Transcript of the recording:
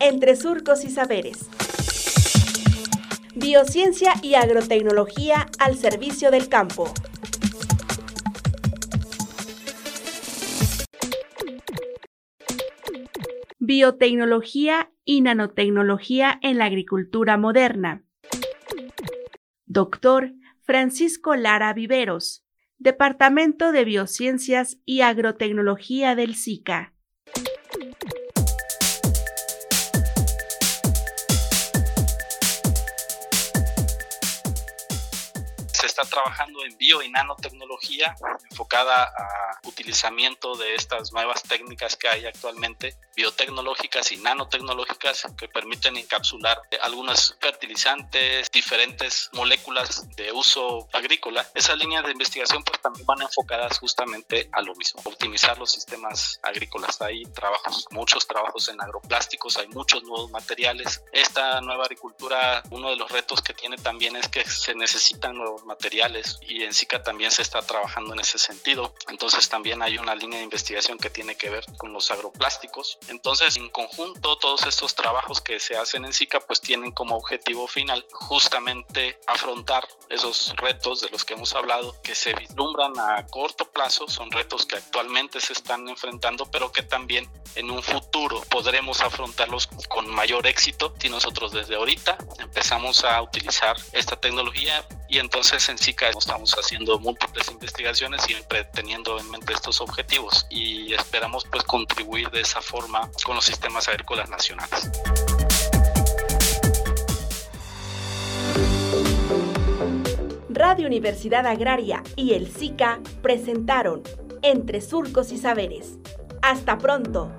entre surcos y saberes. Biociencia y agrotecnología al servicio del campo. Biotecnología y nanotecnología en la agricultura moderna. Doctor Francisco Lara Viveros, Departamento de Biociencias y Agrotecnología del SICA. Está trabajando en bio y nanotecnología enfocada a utilizamiento de estas nuevas técnicas que hay actualmente, biotecnológicas y nanotecnológicas, que permiten encapsular algunos fertilizantes, diferentes moléculas de uso agrícola. Esas líneas de investigación pues también van enfocadas justamente a lo mismo, optimizar los sistemas agrícolas. Hay trabajos, muchos trabajos en agroplásticos, hay muchos nuevos materiales. Esta nueva agricultura, uno de los retos que tiene también es que se necesitan nuevos materiales y en SICA también se está trabajando en ese sentido. Entonces también hay una línea de investigación que tiene que ver con los agroplásticos. Entonces en conjunto todos estos trabajos que se hacen en SICA pues tienen como objetivo final justamente afrontar esos retos de los que hemos hablado que se vislumbran a corto plazo, son retos que actualmente se están enfrentando pero que también en un futuro podremos afrontarlos con mayor éxito si nosotros desde ahorita empezamos a utilizar esta tecnología y entonces en SICA estamos haciendo múltiples investigaciones siempre teniendo en mente estos objetivos y esperamos pues contribuir de esa forma con los sistemas agrícolas nacionales. Radio Universidad Agraria y el SICA presentaron Entre Surcos y Saberes. Hasta pronto.